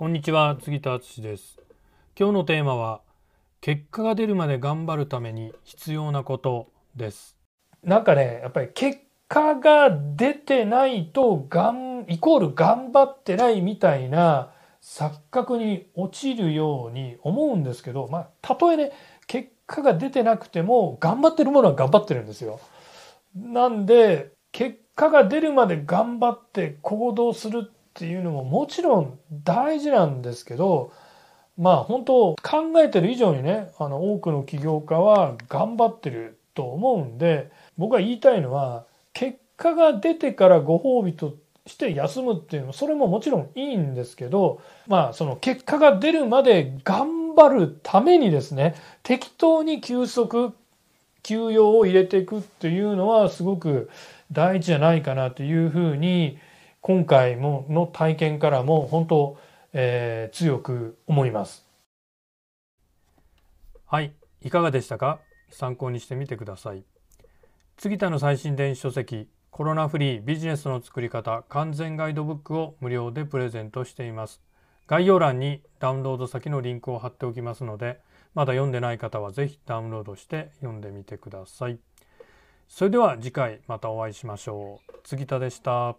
こんにちは杉田敦です今日のテーマは結果が出るまで頑張るために必要なことですなんかねやっぱり結果が出てないとがんイコール頑張ってないみたいな錯覚に陥るように思うんですけどまあたとえね結果が出てなくても頑張ってるものは頑張ってるんですよ。なんで結果が出るまで頑張って行動するってていうのももちろん大事なんですけどまあ本当考えてる以上にねあの多くの起業家は頑張ってると思うんで僕が言いたいのは結果が出てからご褒美として休むっていうのそれももちろんいいんですけどまあその結果が出るまで頑張るためにですね適当に休息休養を入れていくっていうのはすごく大事じゃないかなというふうに今回もの体験からも本当、えー、強く思います。はい、いかがでしたか？参考にしてみてください。杉田の最新電子書籍コロナフリービジネスの作り方完全ガイドブックを無料でプレゼントしています。概要欄にダウンロード先のリンクを貼っておきますので、まだ読んでない方はぜひダウンロードして読んでみてください。それでは次回またお会いしましょう。杉田でした。